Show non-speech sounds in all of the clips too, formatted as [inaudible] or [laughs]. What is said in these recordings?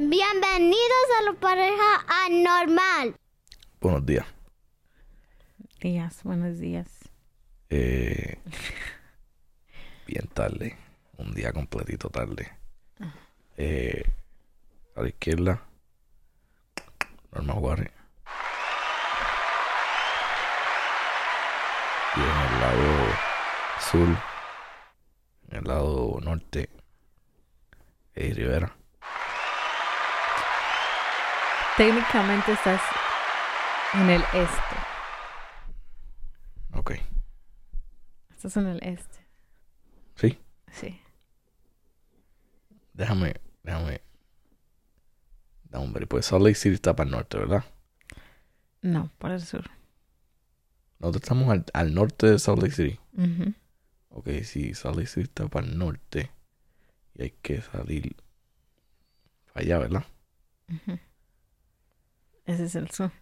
Bienvenidos a la pareja anormal. Buenos días. Días, buenos días. Eh, [laughs] bien tarde. Un día completito tarde. Eh, a la izquierda. Norma Juárez. Y en el lado sur. En el lado norte. Eddie Rivera. Técnicamente estás en el este. Ok. Estás en el este. Sí. Sí. Déjame, déjame. Da hombre, pues Salt Lake City está para el norte, ¿verdad? No, para el sur. Nosotros estamos al, al norte de Salt Lake City. Ujú. Ok, sí, Salt Lake City está para el norte. Y hay que salir para allá, ¿verdad? Ujú. Ese es el sur.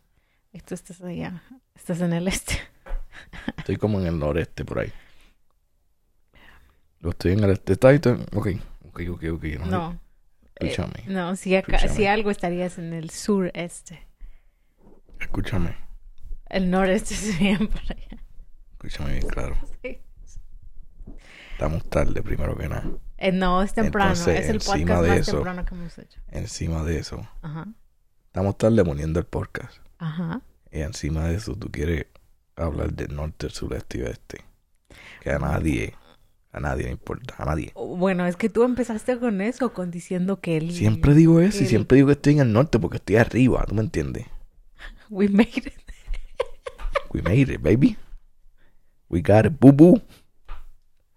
Y tú estás allá. Estás en el este. [laughs] Estoy como en el noreste por ahí. Yo estoy en el este. ¿Está ahí? Ok, ok, ok, ok. No, No. eh, Escúchame, no, si, acá- Escúchame. si algo estarías en el sureste. escúchame. El noreste sería por allá. Escúchame bien claro. [laughs] Sí. Estamos tarde, primero que nada. Eh, no, es temprano. Entonces, es el podcast más eso- temprano que hemos hecho. Encima de eso, Ajá. Estamos tarde poniendo el podcast. Ajá. Y encima de eso, tú quieres hablar del norte, sureste y oeste. Que a nadie, a nadie le importa, a nadie. Bueno, es que tú empezaste con eso, con diciendo que él... Siempre digo eso y el- siempre digo que estoy en el norte porque estoy arriba, ¿tú me entiendes? [laughs] We made it. [laughs] We made it, baby. We got it, boo boo.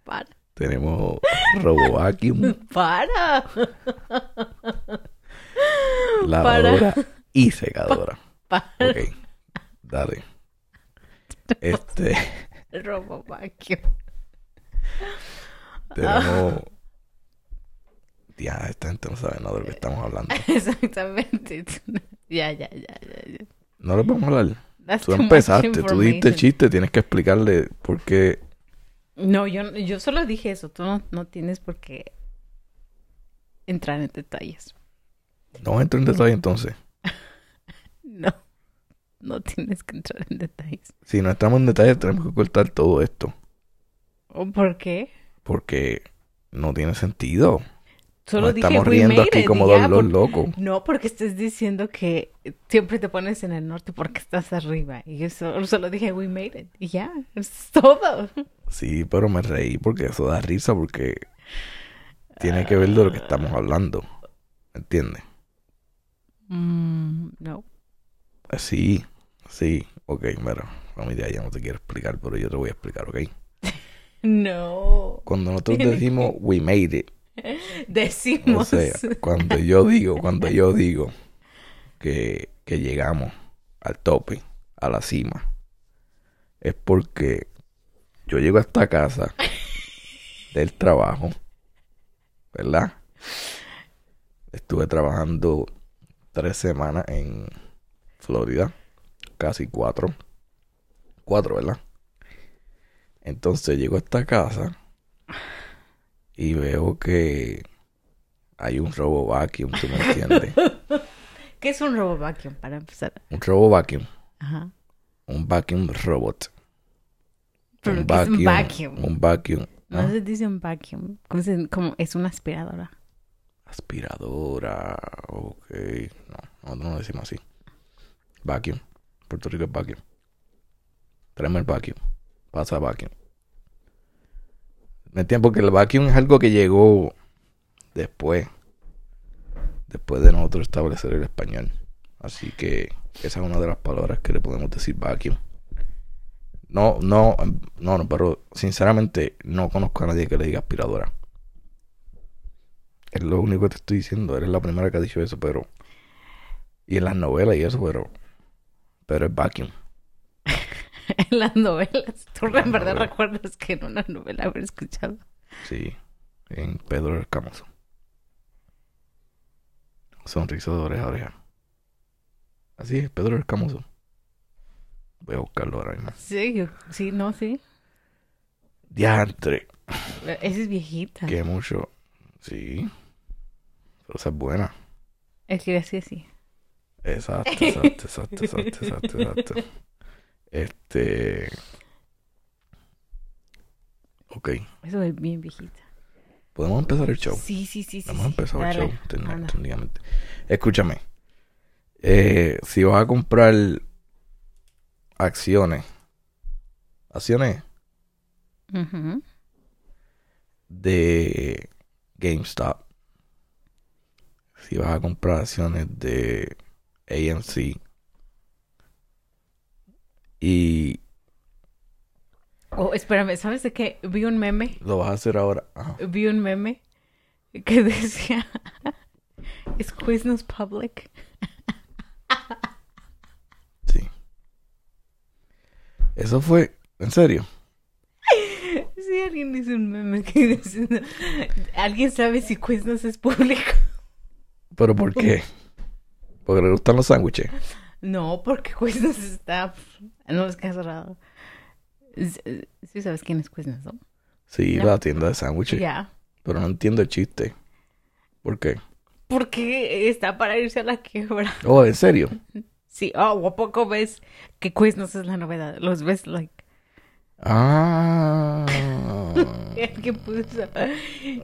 Para. Tenemos Robo Vacuum, [laughs] Para. Lavadora y secadora. Para. Ok, dale. Este, [laughs] Robo vacuum. tenemos... Ya, esta gente no sabe nada de lo que estamos hablando. [laughs] Exactamente. Ya, ya, ya, ya. ya. No lo podemos hablar. That's Tú empezaste, tú dijiste chiste, tienes que explicarle por qué. No, yo, yo solo dije eso. Tú no, no tienes por qué entrar en detalles. No entro en detalle entonces. [laughs] No. No tienes que entrar en detalles. Si no estamos en detalle, tenemos que cortar todo esto. ¿O por qué? Porque no tiene sentido. Solo Nos dije estamos riendo aquí it", como dos por- locos. No, porque estés diciendo que siempre te pones en el norte porque estás arriba. Y yo solo, solo dije, we made it. Y ya, es todo. Sí, pero me reí porque eso da risa porque tiene que ver de lo que estamos hablando. ¿Me entiendes? Mm, no. Sí, sí. Ok, mira, familia, ya no te quiero explicar, pero yo te voy a explicar, ¿ok? [laughs] No. Cuando nosotros decimos we made it, [laughs] o Decimos. sea, cuando yo digo, cuando yo digo que, que llegamos al tope, a la cima, es porque yo llego a esta casa [laughs] del trabajo, ¿verdad? Estuve trabajando tres semanas en Florida, casi cuatro, cuatro, ¿verdad? Entonces llego a esta casa y veo que hay un robo vacuum, ¿tú me entiendes? [laughs] ¿Qué es un robo vacuum para empezar? un robo vacuum, Ajá. un vacuum robot. Pero un ¿qué es un vacuum? Un vacuum. No ¿no? se dice un vacuum. Como es una aspiradora. Aspiradora. Ok. No, nosotros no decimos así. Vacuum. Puerto Rico es vacuum. Tráeme el vacuum. Pasa vacuum. ¿Me entiendes? Porque el vacuum es algo que llegó después. Después de nosotros establecer el español. Así que esa es una de las palabras que le podemos decir vacuum. No, no, no, no, pero sinceramente no conozco a nadie que le diga aspiradora. Es lo único que te estoy diciendo. Eres la primera que ha dicho eso, pero. Y en las novelas y eso, pero. Pero es vacuum. [laughs] en las novelas. ¿Tú En verdad novelas. recuerdas que en una novela haber escuchado? Sí. En Pedro el Camoso. Sonrisa de oreja a oreja. Así es, Pedro el Camoso. Voy a buscarlo ahora mismo. Sí, sí, no, sí. Diantre. Esa es viejita. Que mucho. Sí. Esa es buena. Es que así así. Exacto, exacto, exacto, exacto, exacto, exacto. Este. Ok. Eso es bien viejita. ¿Podemos empezar el show? Sí, sí, sí, sí. Vamos a sí. empezar el show. ten- técnicamente. Escúchame. Eh, si vas a comprar acciones, acciones de GameStop, si vas a comprar acciones de AMC y Oh, espérame, ¿sabes de qué? Vi un meme, lo vas a hacer ahora, ajá. vi un meme que [laughs] decía, ¿es Quiznos public? sí. Eso fue, en serio. Sí, alguien dice un meme que dice, ¿alguien sabe si Quiznos es público? ¿Pero por qué? Porque le gustan los sándwiches. No, porque Quiznos está, no es que ha cerrado. Sí sabes quién es Quiznos, ¿no? Sí, No. la tienda de sándwiches. Ya. Pero no entiendo el chiste. ¿Por qué? Porque está para irse a la quiebra. Oh, ¿en serio? Sí, oh, ¿a poco ves que Quiznos es la novedad? Los ves, like, Ah. [laughs] ¿qué puso?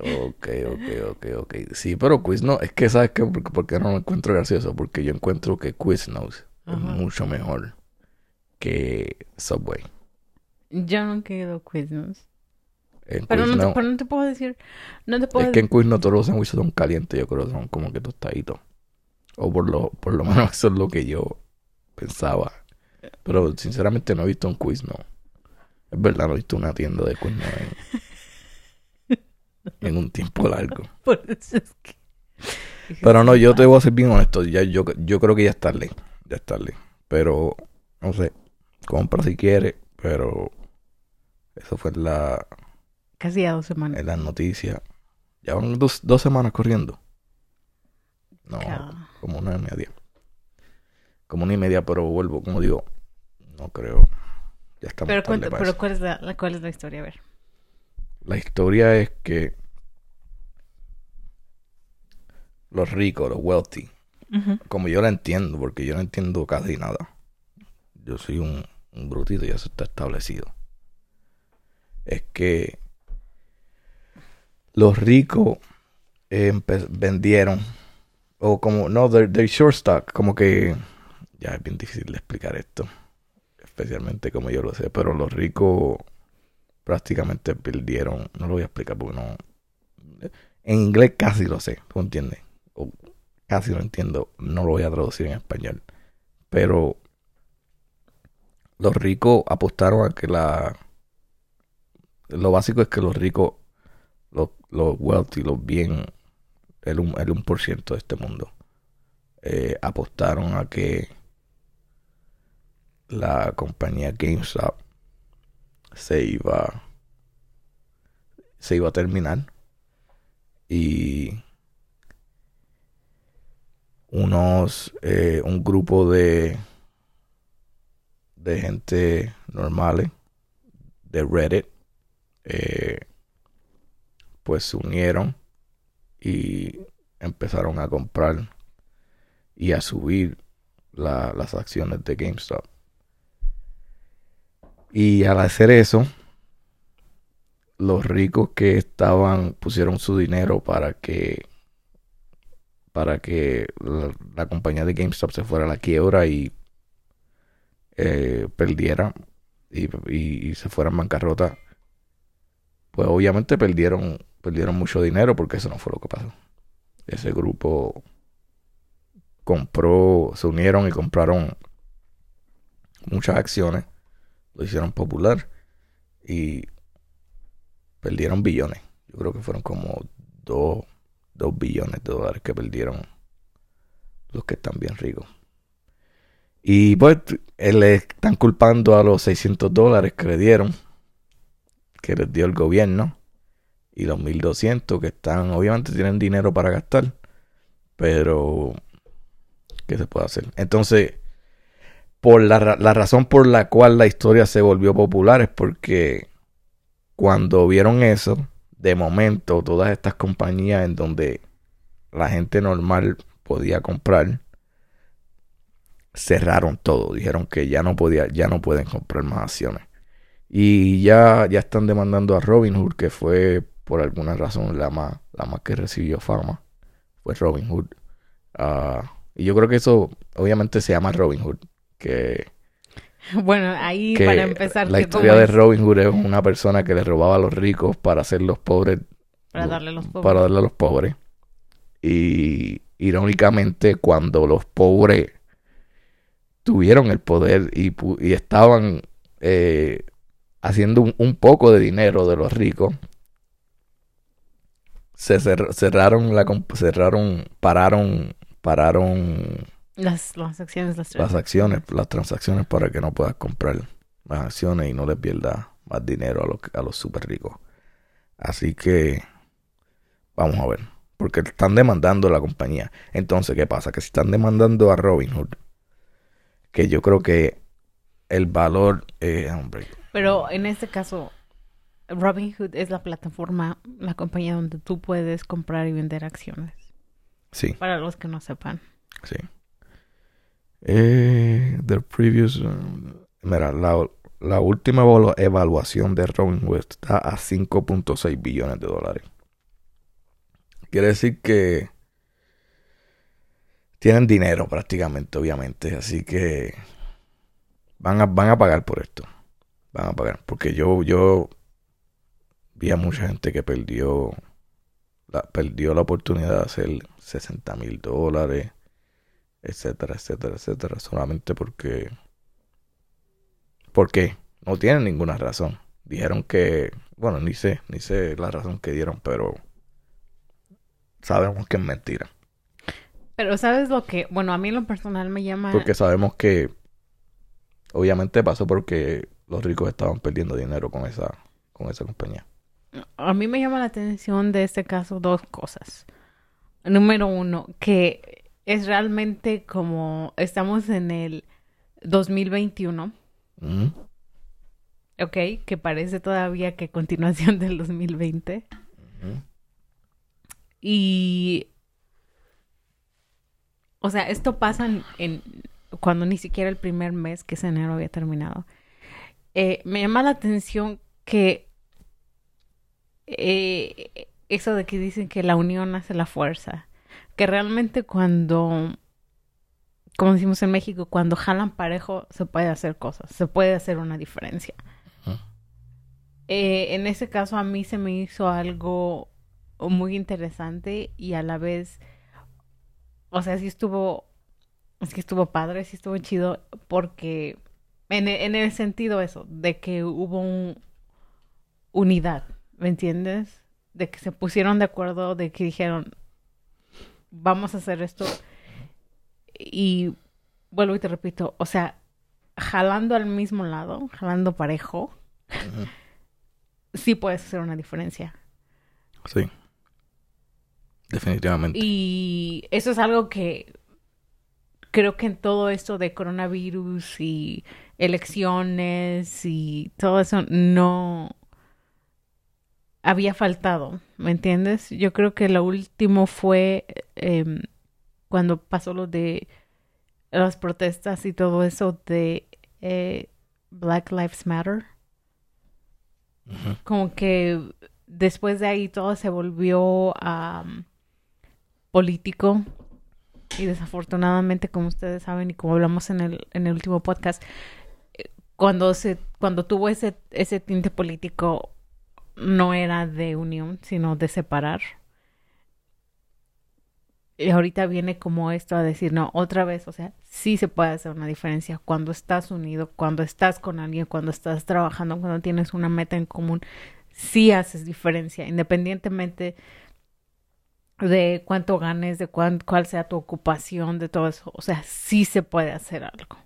Ok, ok, ok, ok. Sí, pero Quiznos, es que ¿sabes qué? Porque, porque no lo encuentro gracioso. Porque yo encuentro que Quiznos es mucho mejor que Subway. Yo ido a Quiznos. En Pero no, te, pero no te puedo decir, no te puedo es que en Quiznos todos los sándwiches son calientes, yo creo que son como que tostaditos. O por lo, por lo [laughs] menos eso es lo que yo pensaba. Pero sinceramente no he visto un Quiznos. Es verdad, no he visto una tienda de Quiznos en, [laughs] en un tiempo largo. Por eso es que... Pero no, yo te voy a ser bien honesto. Ya, yo, yo creo que ya es tarde. Ya es tarde. Pero, no sé. Compra si quieres. Pero eso fue la, Casi a dos semanas. en las noticias. Ya van dos, dos semanas corriendo. No, como una y media. Como una y media, pero vuelvo, como digo, no creo. Ya estamos Pero, para pero eso. ¿cuál, es la, la- ¿cuál es la historia? A ver. La historia es que los ricos, los wealthy, como yo la entiendo, porque yo no entiendo casi nada. Yo soy un, un brutito y eso está establecido. Es que los ricos eh, vendieron, o como, no, they're, they're short stock, como que, ya es bien difícil de explicar esto, especialmente como yo lo sé, pero los ricos prácticamente perdieron, no lo voy a explicar porque no, en inglés casi lo sé, ¿tú entiendes? O casi lo entiendo, no lo voy a traducir en español, pero los ricos apostaron a que la, lo básico es que los ricos, los, los wealthy, los bien, el, el 1% de este mundo, eh, apostaron a que la compañía GameStop se iba se iba a terminar y unos eh, un grupo de de gente normales de Reddit eh, pues se unieron y empezaron a comprar y a subir la- las acciones de GameStop y al hacer eso los ricos que estaban pusieron su dinero para que para que la, compañía de GameStop se fuera a la quiebra y eh, perdiera y se fuera en bancarrota pues obviamente perdieron perdieron mucho dinero porque eso no fue lo que pasó. Ese grupo compró se unieron y compraron muchas acciones lo hicieron popular y perdieron billones. Yo creo que fueron como dos, dos billones de dólares que perdieron los que están bien ricos. Y pues le están culpando a los 600 dólares que le dieron, que les dio el gobierno, y los 1200 que están, obviamente tienen dinero para gastar, pero ¿qué se puede hacer? Entonces, por la, la razón por la cual la historia se volvió popular es porque cuando vieron eso, de momento todas estas compañías en donde la gente normal podía comprar, cerraron todo. Dijeron que ya no podía, ya no pueden comprar más acciones. Y ya, ya están demandando a Robinhood, que fue por alguna razón la más, la más que recibió fama. Fue Robinhood. Ah, y yo creo que eso obviamente se llama Robinhood. Que, Bueno, ahí que para empezar, la historia de Robin Hood es una persona que le robaba a los ricos para hacer los pobres para darle a los pobres. para darle a los pobres. Y irónicamente, cuando los pobres tuvieron el poder y, estaban eh, haciendo un, un poco de dinero de los ricos, se cer- cerraron la cerraron, pararon, pararon Las, las acciones, las las acciones, las transacciones para que no puedas comprar más acciones y no les pierdas más dinero a los, a los super ricos. Así que vamos a ver, porque están demandando a la compañía. Entonces, ¿qué pasa? Que si están demandando a Robinhood, que yo creo que el valor, eh, hombre, Pero en este caso, Robinhood es la plataforma, la compañía donde tú puedes comprar y vender acciones. sí, Para los que no sepan. sí. Eh, the previous, uh, mira, la, la última evalu- evaluación de Robinhood está a 5.6 billones de dólares. Quiere decir que tienen dinero prácticamente, obviamente. Así que van a, van a pagar por esto. Van a pagar. Porque yo, yo vi a mucha gente que perdió la, perdió la oportunidad de hacer 60 mil dólares, etcétera, etcétera, etcétera. Solamente porque... ¿Por qué? No tienen ninguna razón. Dijeron que... Bueno, ni sé, ni sé la razón que dieron, pero sabemos que es mentira. Pero ¿sabes lo que? Bueno, a mí en lo personal me llama... Porque sabemos que obviamente pasó porque los ricos estaban perdiendo dinero con esa, con esa compañía. A mí me llama la atención de este caso dos cosas. Número uno, que es realmente como estamos en el 2021, Ujú. ¿ok? Que parece todavía que continuación [laughs] del 2020. Ujú. Y, o sea, esto pasa en, en- cuando ni siquiera el primer mes, que es enero, había terminado. Eh, me llama la atención que eh, eso de que dicen que la unión hace la fuerza, que realmente cuando, como decimos en México, cuando jalan parejo se puede hacer cosas, se puede hacer una diferencia. Eh, en ese caso a mí se me hizo algo muy interesante y a la vez, o sea, sí estuvo, sí estuvo padre, sí estuvo chido porque en, en el sentido eso, de que hubo un- unidad, ¿me entiendes? De que se pusieron de acuerdo, de que dijeron, vamos a hacer esto y vuelvo y te repito, o sea, jalando al mismo lado, jalando parejo, sí puedes hacer una diferencia. Sí. Definitivamente. Y eso es algo que creo que en todo esto de coronavirus y elecciones y todo eso no había faltado, ¿me entiendes? Yo creo que lo último fue em, cuando pasó lo de las protestas y todo eso de eh, Black Lives Matter. Como que después de ahí todo se volvió am, político y desafortunadamente como ustedes saben y como hablamos en el, en el último podcast eh, cuando se cuando tuvo ese ese tinte político no era de unión sino de separar y ahorita viene como esto a decir, no, otra vez, o sea, sí se puede hacer una diferencia cuando estás unido, cuando estás con alguien, cuando estás trabajando, cuando tienes una meta en común, sí haces diferencia, independientemente de cuánto ganes, de cuán- cuál sea tu ocupación, de todo eso, o sea, sí se puede hacer algo.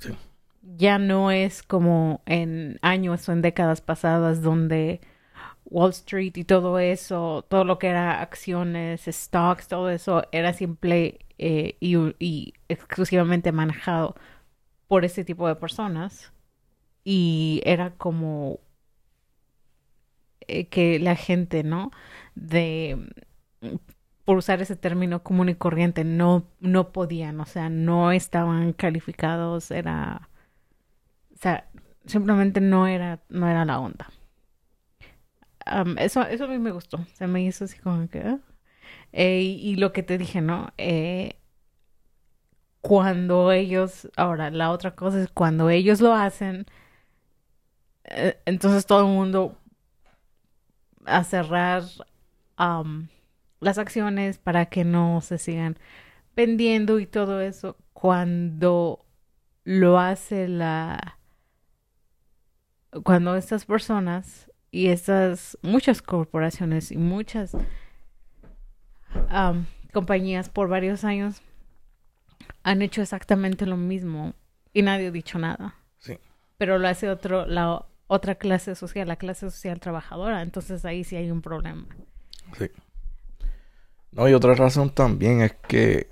Sí. Ya no es como en años o en décadas pasadas donde Wall Street y todo eso, todo lo que era acciones, stocks, todo eso era simple eh, y, exclusivamente manejado por ese tipo de personas. Y era como eh, que la gente, ¿no? De por usar ese término común y corriente, no, no podían, o sea, no estaban calificados, era, o sea, simplemente no era, no era la onda. Eso, eso a mí me gustó, se me hizo así como que, ah. Eh, y, lo que te dije, ¿no? Eh, cuando ellos, ahora, la otra cosa es cuando ellos lo hacen, eh, entonces todo el mundo a cerrar las acciones para que no se sigan vendiendo y todo eso cuando lo hace la cuando estas personas y estas muchas corporaciones y muchas compañías por varios años han hecho exactamente lo mismo y nadie ha dicho nada. Sí. Pero lo hace otro la otra clase social, la clase social trabajadora, entonces ahí sí hay un problema. Sí. No, y otra razón también es que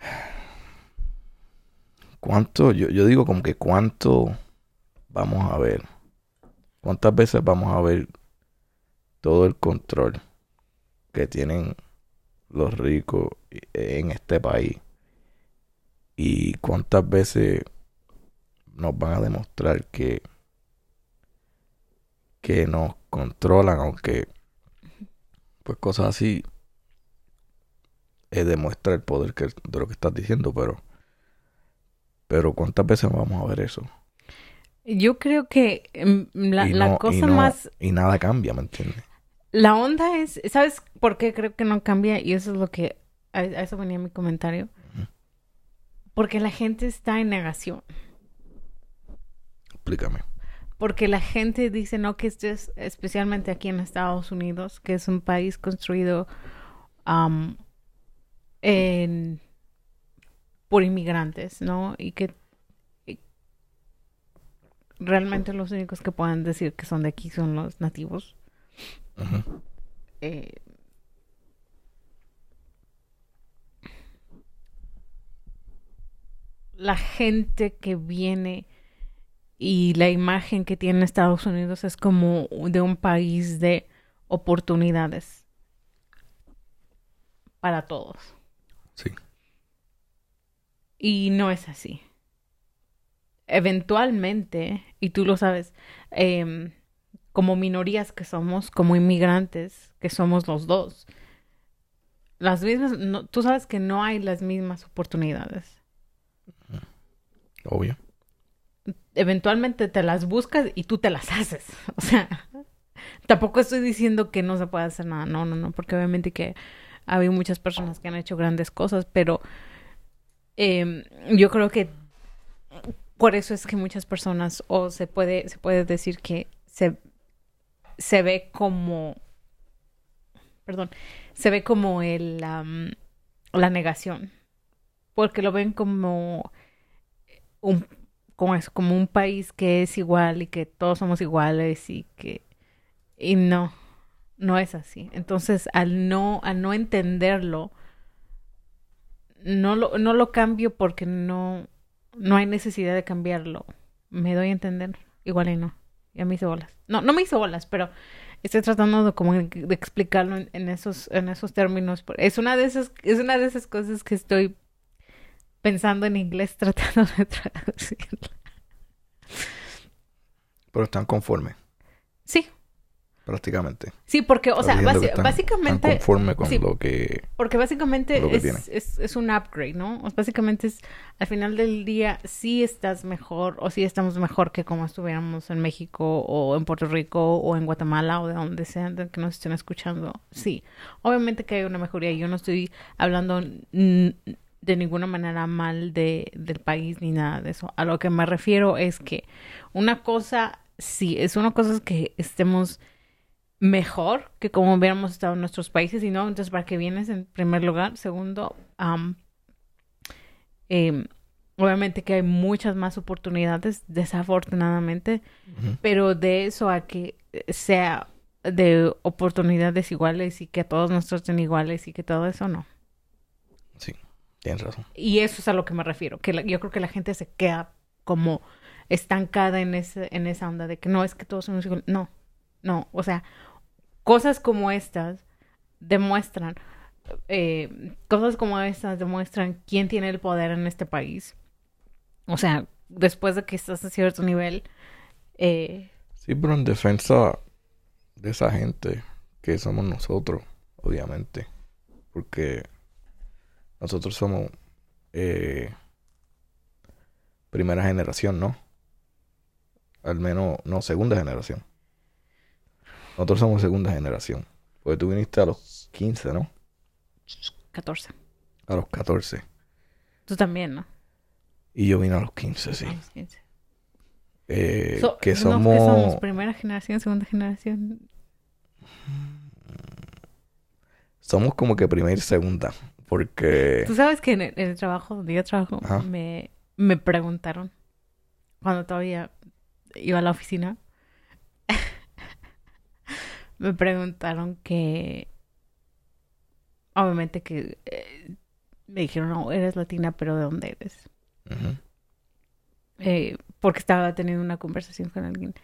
[sighs] ¿Cuánto? Yo, yo digo como que cuánto vamos a ver. ¿Cuántas veces vamos a ver todo el control que tienen los ricos en este país? ¿Y cuántas veces nos van a demostrar que que nos controlan, aunque pues cosas así eh, demuestra el poder que, de lo que estás diciendo, pero pero ¿cuántas veces vamos a ver eso? Yo creo que em, la, cosa más... Y nada cambia, ¿me entiendes? La onda es, ¿sabes por qué creo que no cambia? Y eso es lo que, a, eso venía mi comentario. Porque la gente está en negación. Explícame porque la gente dice no que esto es especialmente aquí en Estados Unidos que es un país construido en, por inmigrantes no y que realmente los únicos que puedan decir que son de aquí son los nativos eh, la gente que viene y la imagen que tiene Estados Unidos es como de un país de oportunidades para todos. Sí. Y no es así. Eventualmente, y tú lo sabes, em, como minorías que somos, como inmigrantes que somos los dos, las mismas, tú sabes que no hay las mismas oportunidades. Obvio eventualmente te las buscas y tú te las haces. [laughs] O sea, tampoco estoy diciendo que no se puede hacer nada, no, no, no, porque obviamente que ha habido muchas personas que han hecho grandes cosas, pero em, yo creo que por eso es que muchas personas, o se puede, se puede decir que se, se ve como, perdón, se ve como el, la negación, porque lo ven como un como es como un país que es igual y que todos somos iguales y que y no no es así. Entonces al no al no entenderlo no lo no lo cambio porque no no hay necesidad de cambiarlo me doy a entender igual y no ya me hice bolas no no me hice bolas pero estoy tratando de como de explicarlo en, en esos en esos términos es una de esas es una de esas cosas que estoy pensando en inglés [laughs] tratando de traducirlo. Pero están conformes. Sí. Prácticamente. Sí, porque, o sea, básicamente... Están conforme con lo que... Porque básicamente es, es, un upgrade, ¿no? básicamente es, al final del día, sí estás mejor o sí estamos mejor que como estuviéramos en México o en Puerto Rico o en Guatemala o de donde sea que nos estén escuchando. Sí. Obviamente que hay una mejoría. Yo no estoy hablando de ninguna manera mal de, del país ni nada de eso. A lo que me refiero es que una cosa, sí, es una cosa que estemos mejor que como hubiéramos estado en nuestros países y no, entonces para qué vienes en primer lugar. Segundo, em, obviamente que hay muchas más oportunidades, desafortunadamente, pero de eso a que sea de oportunidades iguales y que todos nos traten iguales y que todo eso no. Tienes razón. Y eso es a lo que me refiero, que yo creo que la gente se queda como estancada en, ese, en esa onda de que no, es que todos somos iguales. No, no, o sea, cosas como estas demuestran, eh, cosas como estas demuestran quién tiene el poder en este país. O sea, después de que estás a cierto nivel. Eh, sí, pero en defensa de esa gente que somos nosotros, obviamente. Porque nosotros somos eh, primera generación, ¿no? Al menos, no, segunda generación. Nosotros somos segunda generación. Porque tú viniste a los 15, ¿no? 14. A los 14. Tú también, ¿no? Y yo vine a los 15, sí. A los 15. Eh, So- que no, somos... ¿qué somos? Primera generación, segunda generación. Somos como que primera y segunda. Porque... Tú sabes que en el, en el trabajo donde yo trabajo Ajá. me, me preguntaron cuando todavía iba a la oficina. [laughs] me preguntaron que obviamente que eh, me dijeron, no, eres latina, pero ¿de dónde eres? Eh, porque estaba teniendo una conversación con alguien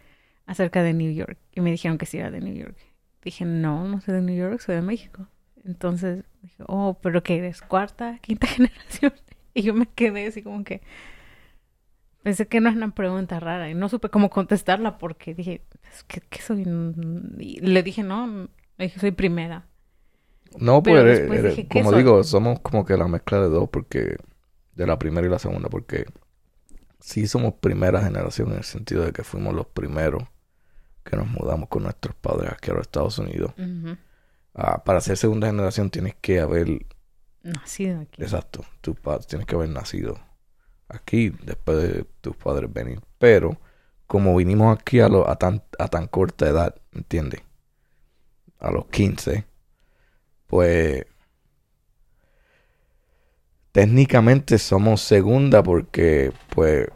acerca de New York y me dijeron que sí era de New York. Dije, no, no soy de New York, soy de México. Entonces dije, oh, pero ¿qué eres? ¿Cuarta, quinta [laughs] generación? Y yo me quedé así como que pensé que no es una pregunta rara y no supe cómo contestarla porque dije, ¿qué, qué soy? Y le dije, no, le dije, soy primera. No, Pero pues eres- después eres- dije, ¿qué como soy? digo, somos como que la mezcla de dos, porque de la primera y la segunda, porque sí somos primera generación en el sentido de que fuimos los primeros que nos mudamos con nuestros padres aquí a los Estados Unidos. Ah, para ser segunda generación tienes que haber, Nacido aquí. exacto, tus padres tienes que haber nacido aquí después de tus padres venir. Pero como vinimos aquí a, lo- a, tan, a tan corta edad, ¿entiendes? A los 15, pues técnicamente somos segunda porque pues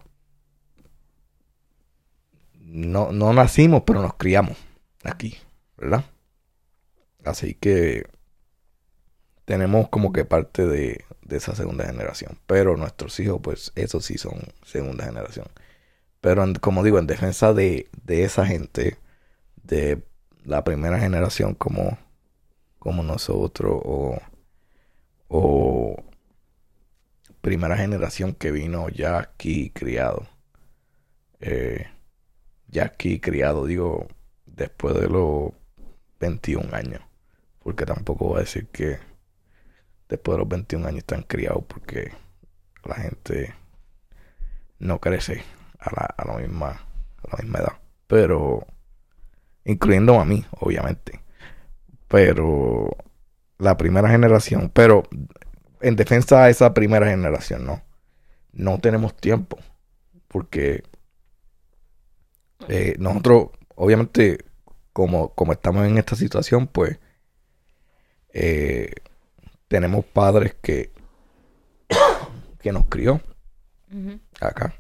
no, no nacimos, pero nos criamos aquí, ¿verdad? Así que tenemos como que parte de, de esa segunda generación. Pero nuestros hijos, pues, esos sí son segunda generación. Pero como digo, en defensa de, de esa gente, de la primera generación como, como nosotros, o, o primera generación que vino ya aquí criado. Eh, ya aquí criado, digo, después de los 21 años. Porque tampoco voy a decir que después de los 21 años están criados porque la gente no crece a la, a la misma a la misma edad. Pero incluyendo a mí, obviamente. Pero la primera generación, pero en defensa de esa primera generación, no. No tenemos tiempo. Porque eh, nosotros, obviamente, como, como estamos en esta situación, pues eh, tenemos padres que, [coughs] que nos crió acá.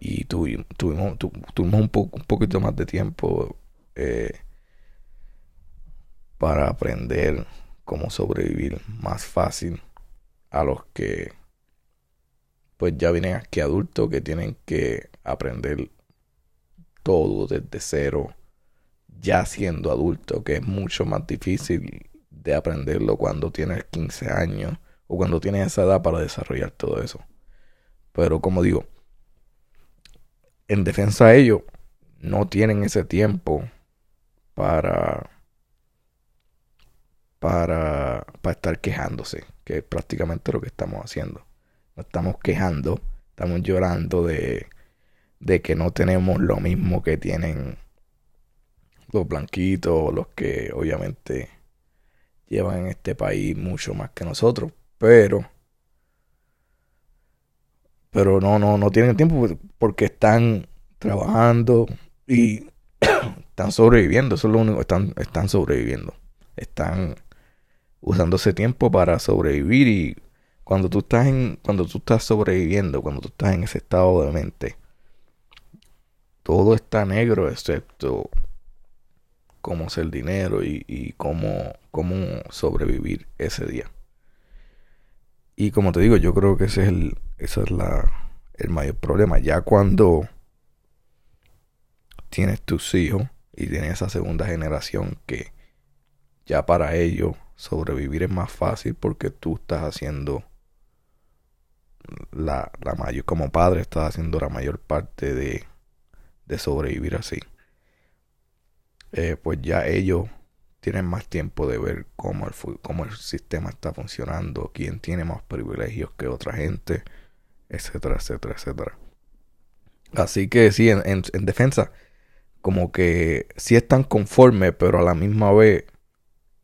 Y tuvi- tuvimos, tu- tuvimos un, poco, un poquito más de tiempo eh, para aprender cómo sobrevivir más fácil a los que pues ya vienen aquí adultos que tienen que aprender todo desde cero ya siendo adulto que es mucho más difícil de aprenderlo cuando tienes 15 años o cuando tienes esa edad para desarrollar todo eso pero como digo en defensa de ellos no tienen ese tiempo para para, para estar quejándose, que es prácticamente lo que estamos haciendo. Nos estamos quejando, estamos llorando de, de que no tenemos lo mismo que tienen los blanquitos, los que obviamente llevan en este país mucho más que nosotros, pero pero no, no, no tienen tiempo por- porque están trabajando y [clears throat] están sobreviviendo, eso es lo único, están, están sobreviviendo. Están usando ese tiempo para sobrevivir y cuando tú estás en, cuando tú estás sobreviviendo, cuando tú estás en ese estado de mente, todo está negro excepto cómo hacer dinero y, y cómo, cómo sobrevivir ese día. Y como te digo, yo creo que ese es el, ese es la, el mayor problema. Ya cuando tienes tus hijos y tienes esa segunda generación que ya para ellos sobrevivir es más fácil porque tú estás haciendo la, la mayor, como padre estás haciendo la mayor parte de, de sobrevivir así. Eh, pues ya ellos tienen más tiempo de ver cómo el, cómo el sistema está funcionando, quién tiene más privilegios que otra gente, etcétera, etcétera, etcétera. Así que sí, en, en- en defensa, como que sí están conformes, pero a la misma vez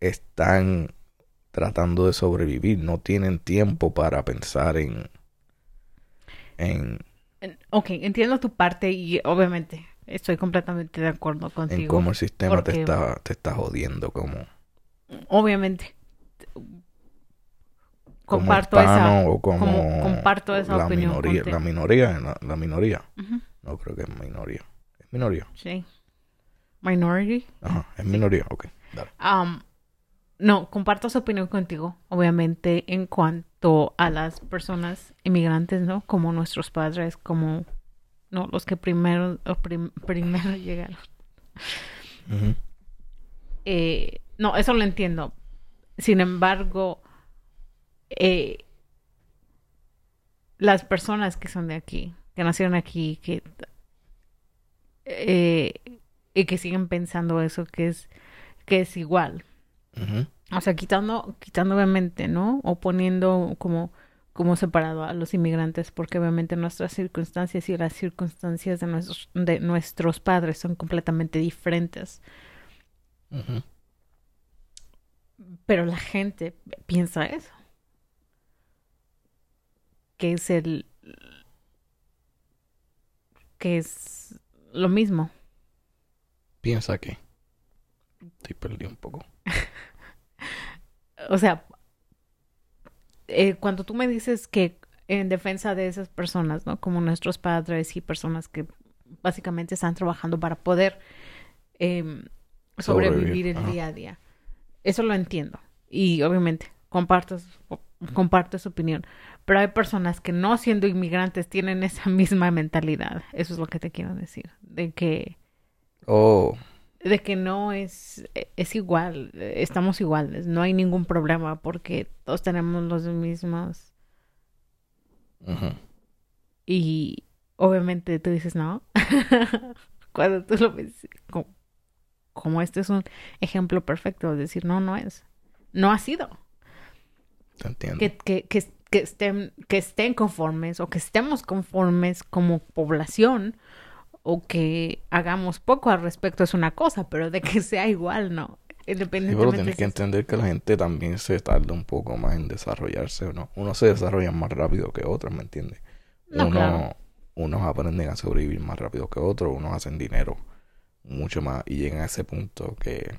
están tratando de sobrevivir, no tienen tiempo para pensar en, en, En- Ok, entiendo tu parte y obviamente estoy completamente de acuerdo en contigo. cómo el sistema te está, te está jodiendo, como, Obviamente. Comparto esa, o como, como- comparto esa la opinión minoría, la minoría, la, la minoría, no creo que es minoría, es minoría, Sí. Minority. ajá, es minoría, ok, dale. Am, no, comparto su opinión contigo, obviamente, en cuanto a las personas inmigrantes, ¿no? Como nuestros padres, como no los que primero, o prim- [laughs] primero llegaron. Eh, no, eso lo entiendo. Sin embargo, eh, las personas que son de aquí, que nacieron aquí, que eh, y que siguen pensando eso, que es que es igual. O sea, quitando, quitando obviamente, ¿no? O poniendo como, como separado a los inmigrantes, porque obviamente nuestras circunstancias y las circunstancias de nuestros, de nuestros padres son completamente diferentes. Pero la gente piensa eso. Que es el. que es lo mismo. Piensa que estoy perdido un poco. [laughs] O sea, eh, cuando tú me dices que en defensa de esas personas, ¿no? Como nuestros padres y personas que básicamente están trabajando para poder em, sobrevivir, Sobrevivir, el ajá. día a día. Eso lo entiendo. Y obviamente comparto, su- comparto su opinión. Pero hay personas que no siendo inmigrantes tienen esa [laughs] misma mentalidad. Eso es lo que te quiero decir. De que Oh, de que no es, es igual, estamos iguales, no hay ningún problema porque todos tenemos los mismos. Y obviamente tú dices no, [laughs] cuando tú lo ves como, como este es un ejemplo perfecto de decir no, no es, no ha sido, te entiendo. que, que, que, que estén, que estén conformes o que estemos conformes como población o que hagamos poco al respecto es una cosa, pero de que [laughs] sea igual, no. Sí, pero Independientemente tienes que entender que la gente también se tarda un poco más en desarrollarse, ¿o ¿no? Unos se desarrollan más rápido que otros, ¿me entiendes? No, Uno- claro. Unos aprenden a sobrevivir más rápido que otros, unos hacen dinero mucho más y llegan a ese punto que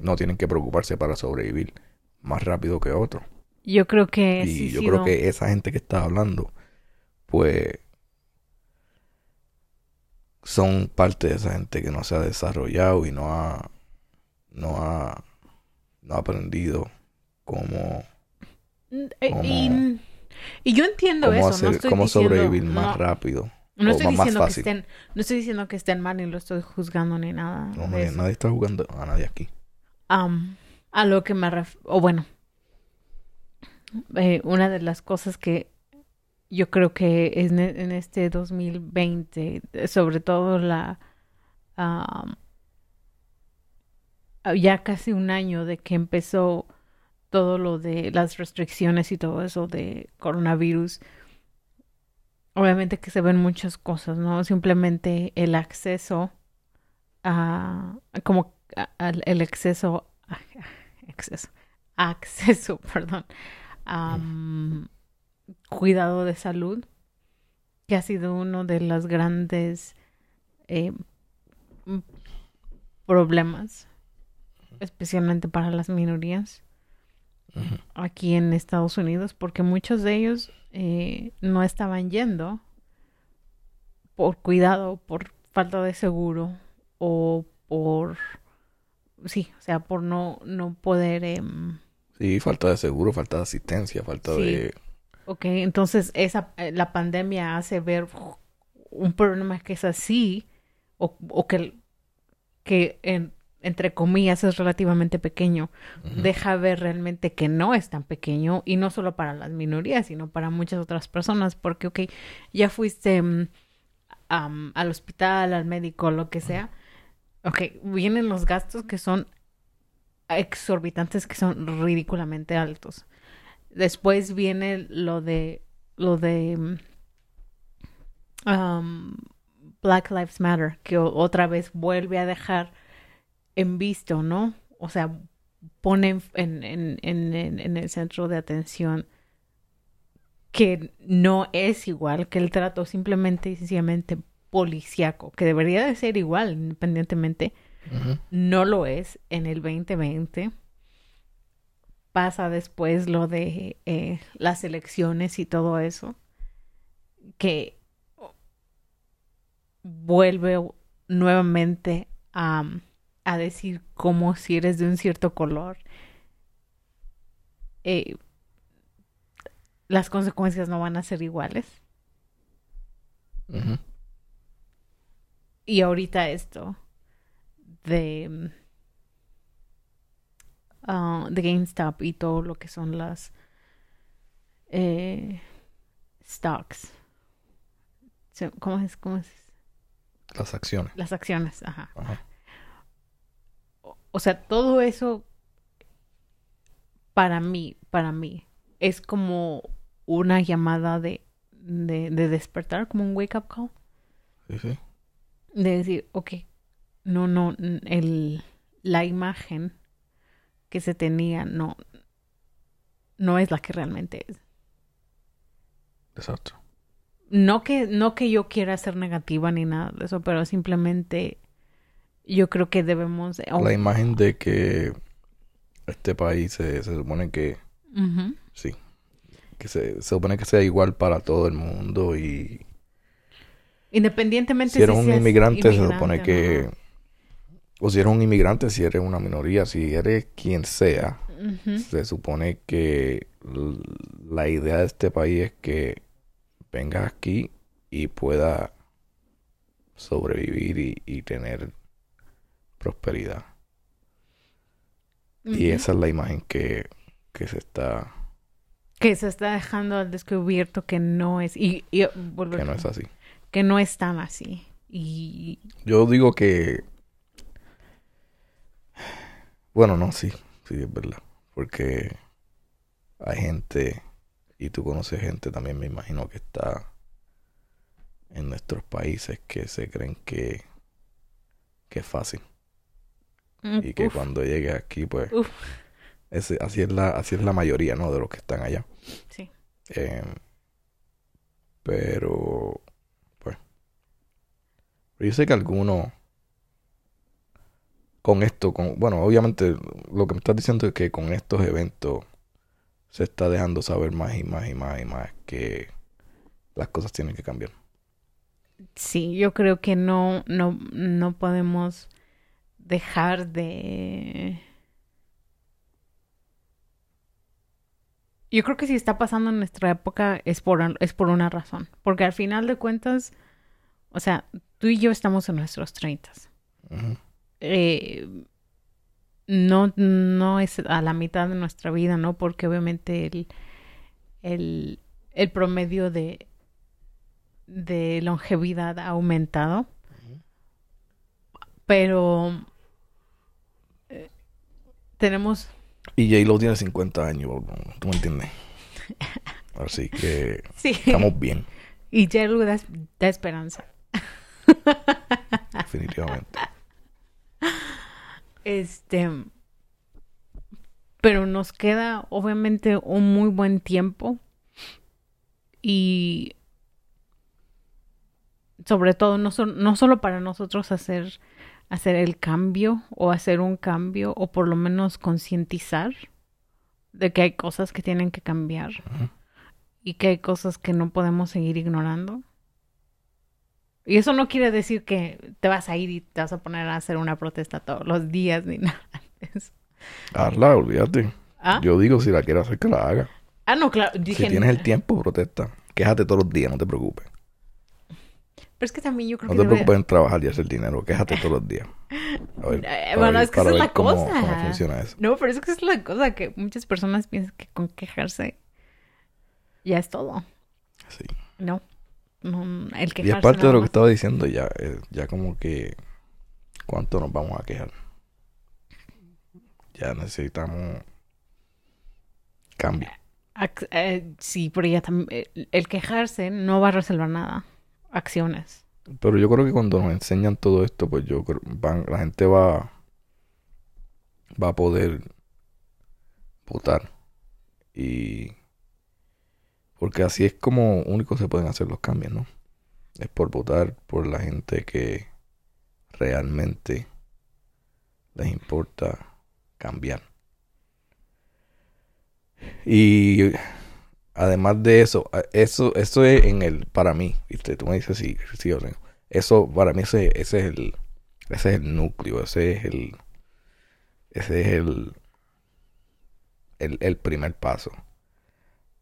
no tienen que preocuparse para sobrevivir más rápido que otros. Yo creo que y sí, yo sí, creo no. que esa gente que está hablando, pues son parte de esa gente que no se ha desarrollado y no ha no ha no ha aprendido cómo eh, cómo- y, y yo entiendo cómo eso, hacer no estoy cómo diciendo, sobrevivir más no, rápido no estoy más diciendo que estén, no estoy diciendo que estén mal ni lo estoy juzgando ni nada. No, nadie, nadie está jugando a nadie aquí. A lo que me ref- o bueno, eh, una de las cosas que yo creo que en, en este 2020, eh, sobre todo la am, ya casi un año de que empezó todo lo de las restricciones y todo eso de coronavirus, obviamente que se ven muchas cosas, ¿no? Simplemente el acceso a, como a- el exceso, a- exceso, acceso, [laughs] [laughs] perdón, mm, cuidado de salud, que ha sido uno de los grandes eh, problemas, especialmente para las minorías aquí en Estados Unidos, porque muchos de ellos eh, no estaban yendo por cuidado, por falta de seguro o por, sí, o sea, por no, no poder, em, Sí, falta de seguro, falta de asistencia, falta Sí. de ok, entonces esa, eh, la pandemia hace ver un problema que es así o, o que, que en entre comillas, es relativamente pequeño, deja ver realmente que no es tan pequeño y no solo para las minorías, sino para muchas otras personas, porque, ok, ya fuiste mm, al hospital, al médico, lo que sea, ok, vienen los gastos que son exorbitantes, que son ridículamente altos. Después viene lo de, lo de mm, am, Black Lives Matter, que otra vez vuelve a dejar en visto, ¿no? O sea, pone en, en, en, en- el centro de atención que no es igual, que el trato simplemente y sencillamente policíaco, que debería de ser igual independientemente, no lo es en el 2020. Pasa después lo de eh, las elecciones y todo eso, que vuelve nuevamente a, a decir como si eres de un cierto color, eh, las consecuencias no van a ser iguales. Y ahorita esto de, ah, de GameStop y todo lo que son las eh, stocks. ¿Cómo es? ¿Cómo es? Las acciones. Las acciones, ajá. Ajá. O- O sea, todo eso para mí, para mí, es como una llamada de, de, de despertar, como un wake up call. Sí, sí. de decir, ok, no, no, el, la imagen que se tenía no, no es la que realmente es. Exacto. No que, no que yo quiera ser negativa ni nada de eso, pero simplemente yo creo que debemos... de- La imagen de que este país se, se supone que sí, que se, se supone que sea igual para todo el mundo y Independientemente si eres si un inmigrante, se supone que o si eres un inmigrante, si eres una minoría, si eres quien sea, se supone que la idea de este país es que vengas aquí y pueda sobrevivir y, y tener prosperidad. Y esa es la imagen que, que se está, Que se está dejando al descubierto que no es... Y, y que no es así. que no es tan así. Y Yo digo que, bueno, no, sí, sí, es verdad. Porque hay gente, y tú conoces gente también, me imagino que está en nuestros países que se creen que, que es fácil. Y que Uf, cuando llegue aquí, pues, uf. ese- así es la, así es la mayoría, ¿no? De los que están allá. Sí. Eh, pero, pues, pero yo sé que algunos, con esto, con, bueno, obviamente lo que me estás diciendo es que con estos eventos se está dejando saber más y más y más y más que las cosas tienen que cambiar. Sí, yo creo que no, no, no podemos dejar de... Yo creo que si está pasando en nuestra época es por, es por una razón. Porque al final de cuentas, o sea, tú y yo estamos en nuestros treintas. Ujú. Eh, no, no es a la mitad de nuestra vida, ¿no? Porque obviamente el, el, el promedio de, de longevidad ha aumentado. Pero eh, tenemos, Y J-Lo tiene 50 años, ¿tú me entiendes? [laughs] Así que sí, estamos bien, y algo da, da esperanza. definitivamente. Este, pero nos queda obviamente un muy buen tiempo y sobre todo no, so- no solo para nosotros hacer hacer el cambio o hacer un cambio o por lo menos concientizar de que hay cosas que tienen que cambiar y que hay cosas que no podemos seguir ignorando. Y eso no quiere decir que te vas a ir y te vas a poner a hacer una protesta todos los días ni [laughs] nada de eso. Hazla, olvídate. ¿Ah? Yo digo, si la quieres hacer, que la haga. Ah, no, claro. Dije, Si tienes el tiempo, protesta. Quéjate todos los días, no te preocupes. Pero es que también yo creo No que te debe- preocupes en trabajar y hacer dinero. Quéjate todos los días. A ver, [laughs] Eh, bueno, ver- es que esa es la cómo- cosa. cómo funciona eso. No, pero es que esa es la cosa que muchas personas piensan que con quejarse ya es todo. Sí. No. No el Y quejarse. es parte de lo que estaba diciendo ya, eh, ya como que cuánto nos vamos a quejar. Ya necesitamos cambio. Ac- eh, sí, pero ya también. El quejarse no va a resolver nada. Acciones. Pero yo creo que cuando nos enseñan todo esto, pues yo creo van, la gente va va a poder votar y porque así es como único se pueden hacer los cambios, ¿no? Es por votar por la gente que realmente les importa cambiar. Y además de eso, eso, eso es en el, para mí, ¿viste? Tú me dices sí, sí o no. Eso, para mí, ese, ese es el, ese es el núcleo, ese es el, ese es el, el primer paso.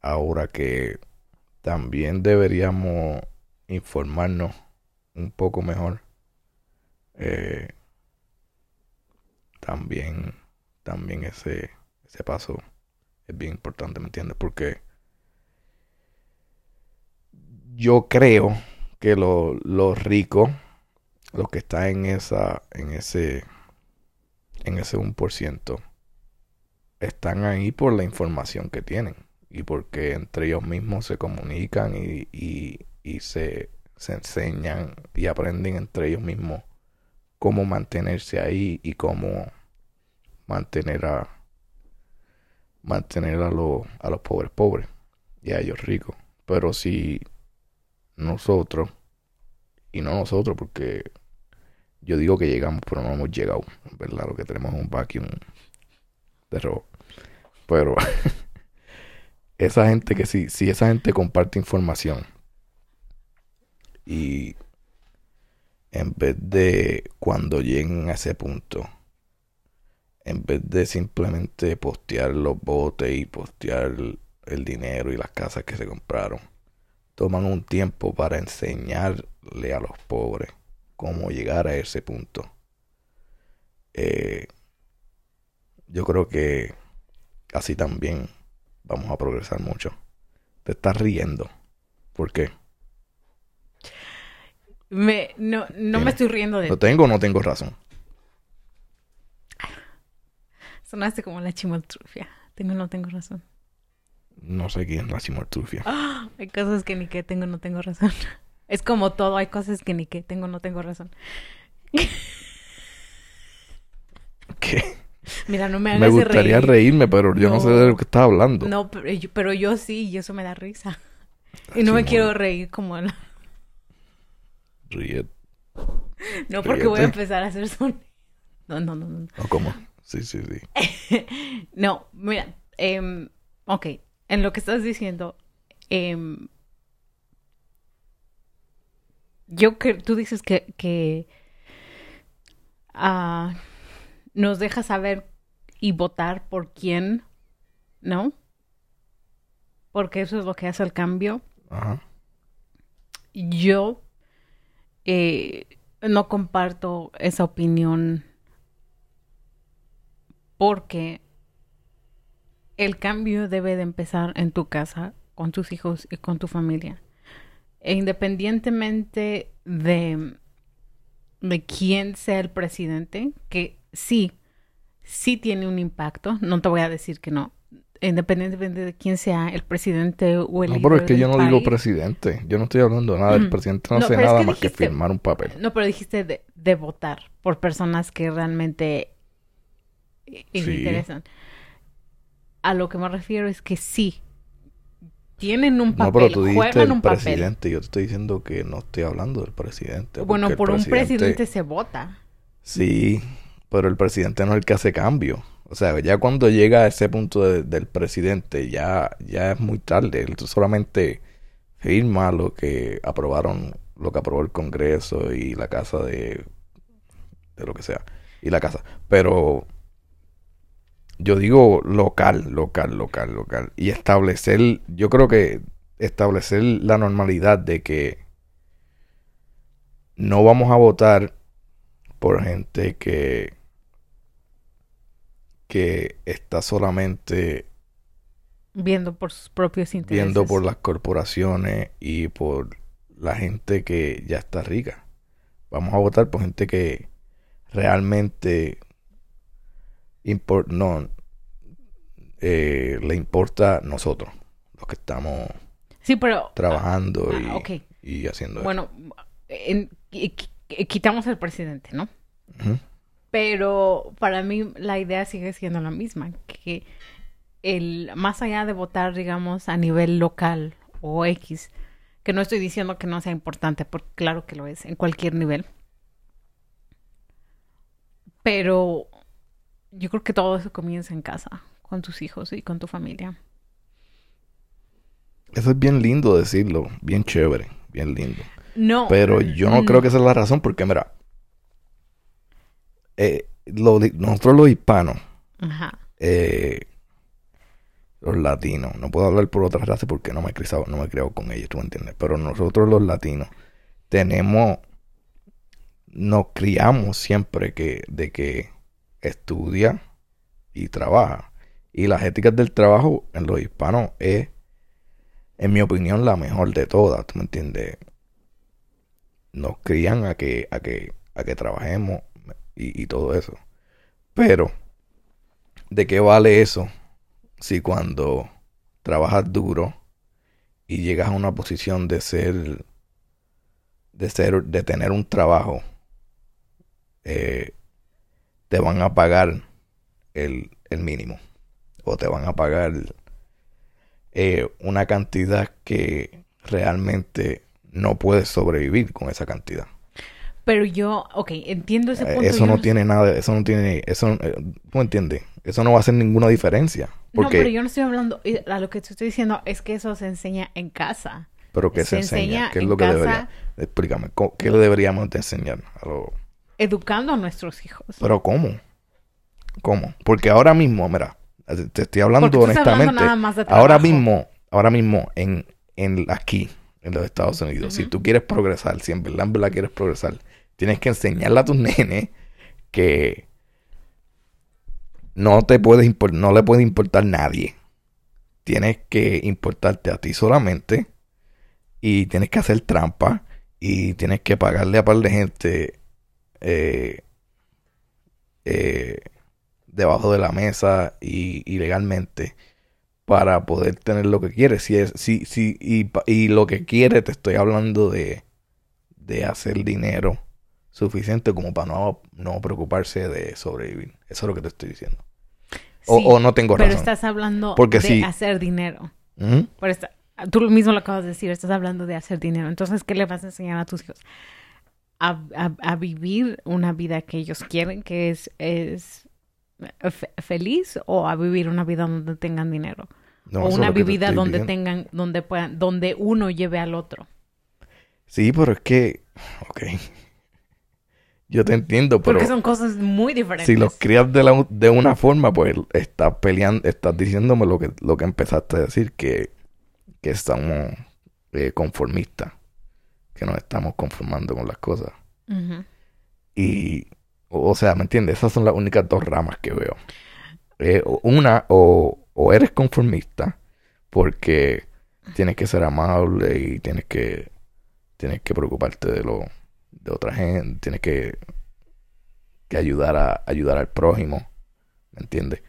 Ahora que también deberíamos informarnos un poco mejor. eh, también, también ese, ese paso es bien importante, ¿me entiendes? Porque yo creo que lo- los ricos, los que están en esa, en ese, en ese 1%, están ahí por la información que tienen y porque entre ellos mismos se comunican y, y, y se, se enseñan y aprenden entre ellos mismos cómo mantenerse ahí y cómo mantener a mantener a los a los pobres pobres y a ellos ricos. Pero si nosotros y no nosotros porque yo digo que llegamos pero no hemos llegado verdad lo que tenemos es un vacuum de robo pero [laughs] esa gente que si, si esa gente comparte información. Y en vez de cuando lleguen a ese punto en vez de simplemente postear los botes y postear el, dinero y las casas que se compraron toman un tiempo para enseñarle a los pobres cómo llegar a ese punto. Eh, yo creo que así también vamos a progresar mucho. Te estás riendo. ¿Por qué? Me, no, no me estoy riendo de ¿Lo tengo o no tengo razón? Sonaste como la chimoltrufia. Tengo, no tengo razón. No sé quién es la chimoltrufia. [gasps] Hay cosas que ni que tengo, no tengo razón. [laughs] Es como todo, hay cosas que ni que tengo, no tengo razón. [laughs] ¿Qué? Mira, no me hagas Me gustaría reír. reírme, pero yo no. sé de lo que estás hablando. No, pero yo, pero yo sí, y eso me da risa. Y no me quiero reír como... el- Ríete. No, porque voy a empezar a hacer sonido. No, no, no, no. ¿O cómo? Sí, sí, sí. [laughs] No, mira, em, ok, en lo que estás diciendo, em, yo que tú dices que, que ah, nos deja saber y votar por quién, ¿no? Porque eso es lo que hace el cambio. Ajá. Yo eh, no comparto esa opinión porque el cambio debe de empezar en tu casa, con tus hijos y con tu familia. E independientemente de, de quién sea el presidente, que sí, sí tiene un impacto, no te voy a decir que no, independientemente de quién sea el presidente o el No, pero es que yo no digo presidente. Yo no estoy hablando nada. El presidente no, No, hace es nada que más que firmar un papel. No, pero dijiste de, de votar por personas que realmente Sí. interesan. A lo que me refiero es que sí, tienen un papel, No, pero tú dijiste el papel. presidente. Yo te estoy diciendo que no estoy hablando del presidente. Bueno, por un presidente se vota. Sí, pero el presidente no es el que hace cambio. O sea, ya cuando llega a ese punto de- del presidente, ya, ya es muy tarde. Él solamente firma lo que aprobaron, lo que aprobó el Congreso y la casa de, de lo que sea. Y la casa. Pero yo digo local, local, local, local. Y establecer, yo creo que establecer la normalidad de que no vamos a votar por gente que que está solamente Viendo por sus propios intereses. viendo por las corporaciones y por la gente que ya está rica. Vamos a votar por gente que realmente impor- no eh, le importa nosotros, los que estamos Sí, pero... trabajando ah, y, ok. y haciendo Bueno, en- qui- qui- quitamos el presidente, ¿no? eso. Ujú. Pero para mí la idea sigue siendo la misma, que el más allá de votar, digamos, a nivel local o X, que no estoy diciendo que no sea importante, porque claro que lo es, en cualquier nivel. Pero yo creo que todo eso comienza en casa, con tus hijos y con tu familia. Eso es bien lindo decirlo, bien chévere, bien lindo. No. Pero yo no mm, creo que esa es la razón, porque mira, eh, lo nosotros los hispanos, Ajá. eh, los latinos, no puedo hablar por otras razas porque no me he criado, no me he criado con ellos, tú me entiendes, pero nosotros los latinos tenemos, nos criamos siempre que, de que estudia y trabaja. Y las éticas del trabajo en los hispanos es, en mi opinión, la mejor de todas, tú me entiendes. Nos crían a que, a que, a que trabajemos y, todo eso. Pero, ¿de qué vale eso si cuando trabajas duro y llegas a una posición de ser, de ser, de tener un trabajo, eh, te van a pagar el, el mínimo o te van a pagar eh, una cantidad que realmente no puedes sobrevivir con esa cantidad. Pero yo, ok, entiendo ese Eh, punto. Eso no tiene nada, eso no tiene, eso, eh, ¿tú entiendes? Eso no va a hacer ninguna diferencia. No, Porque, pero yo no estoy hablando, a lo que te estoy diciendo es que eso se enseña en casa. pero ¿qué se, se enseña? enseña ¿Qué es lo que casa. debería? Explícame, ¿co- ¿qué le deberíamos de enseñar? a los- Educando a nuestros hijos. Pero ¿cómo? ¿Cómo? Porque ahora mismo, mira, te estoy hablando honestamente. nada más de ahora mismo, ahora mismo en, en aquí, en los Estados Unidos, si tú quieres progresar, si en verdad, en verdad quieres progresar, tienes que enseñarle a tus nenes que no te puedes no le puede importar nadie. Tienes que importarte a ti solamente y tienes que hacer trampa y tienes que pagarle a par de gente eh, eh, debajo de la mesa y ilegalmente para poder tener lo que quieres. Si es, si, si, y, y lo que quiere, te estoy hablando de, de hacer dinero suficiente como para no, no preocuparse de sobrevivir. Eso es lo que te estoy diciendo. O, Sí, o no tengo pero razón. estás hablando Porque de hacer dinero. Ujú. Por esta- tú mismo lo acabas de decir, estás hablando de hacer dinero. Entonces, ¿qué le vas a enseñar a tus hijos? A, a- a vivir una vida que ellos quieren, que es, es fe- feliz, o a vivir una vida donde tengan dinero. No, o una te estoy donde diciendo. tengan, donde puedan, donde uno lleve al otro. Sí, pero es que, ok. [laughs] Yo te entiendo, pero Porque son cosas muy diferentes. si los crías de, la, de una forma, pues estás peleando, estás diciéndome lo que, lo que empezaste a decir, que, que estamos eh, conformistas, que nos estamos conformando con las cosas. Y, o, o sea, ¿me entiendes? Esas son las únicas dos ramas que veo. Eh, una, o, o eres conformista, porque tienes que ser amable y tienes que, tienes que preocuparte de lo, de otra gente, tienes que, que ayudar a, ayudar al prójimo, ¿me entiendes?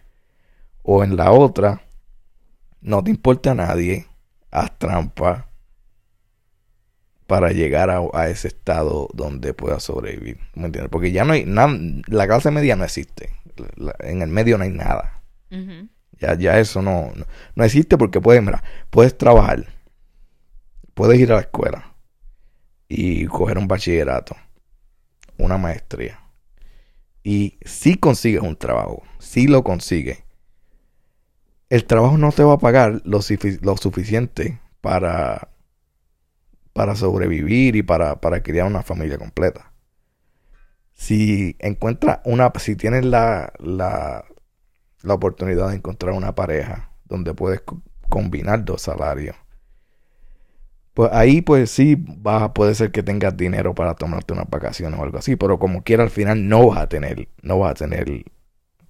O en la otra, no te importa a nadie, haz trampa para llegar a, ese estado donde puedas sobrevivir, ¿me entiendes? Porque ya no hay nada, la clase media no existe, en el medio no hay nada. Ujú. Ya, ya eso no, no, no existe porque puedes, mira, puedes trabajar, puedes ir a la escuela y coger un bachillerato, una maestría. Y si consigues un trabajo, si lo consigues, el trabajo no te va a pagar lo, sufi- lo suficiente para, para sobrevivir y para, para criar una familia completa. Si encuentras una, si tienes la, la, la oportunidad de encontrar una pareja donde puedes co- combinar dos salarios, Pues ahí pues sí vas a, puede ser que tengas dinero para tomarte unas vacaciones o algo así, pero como quiera al final no vas a tener, no vas a tener,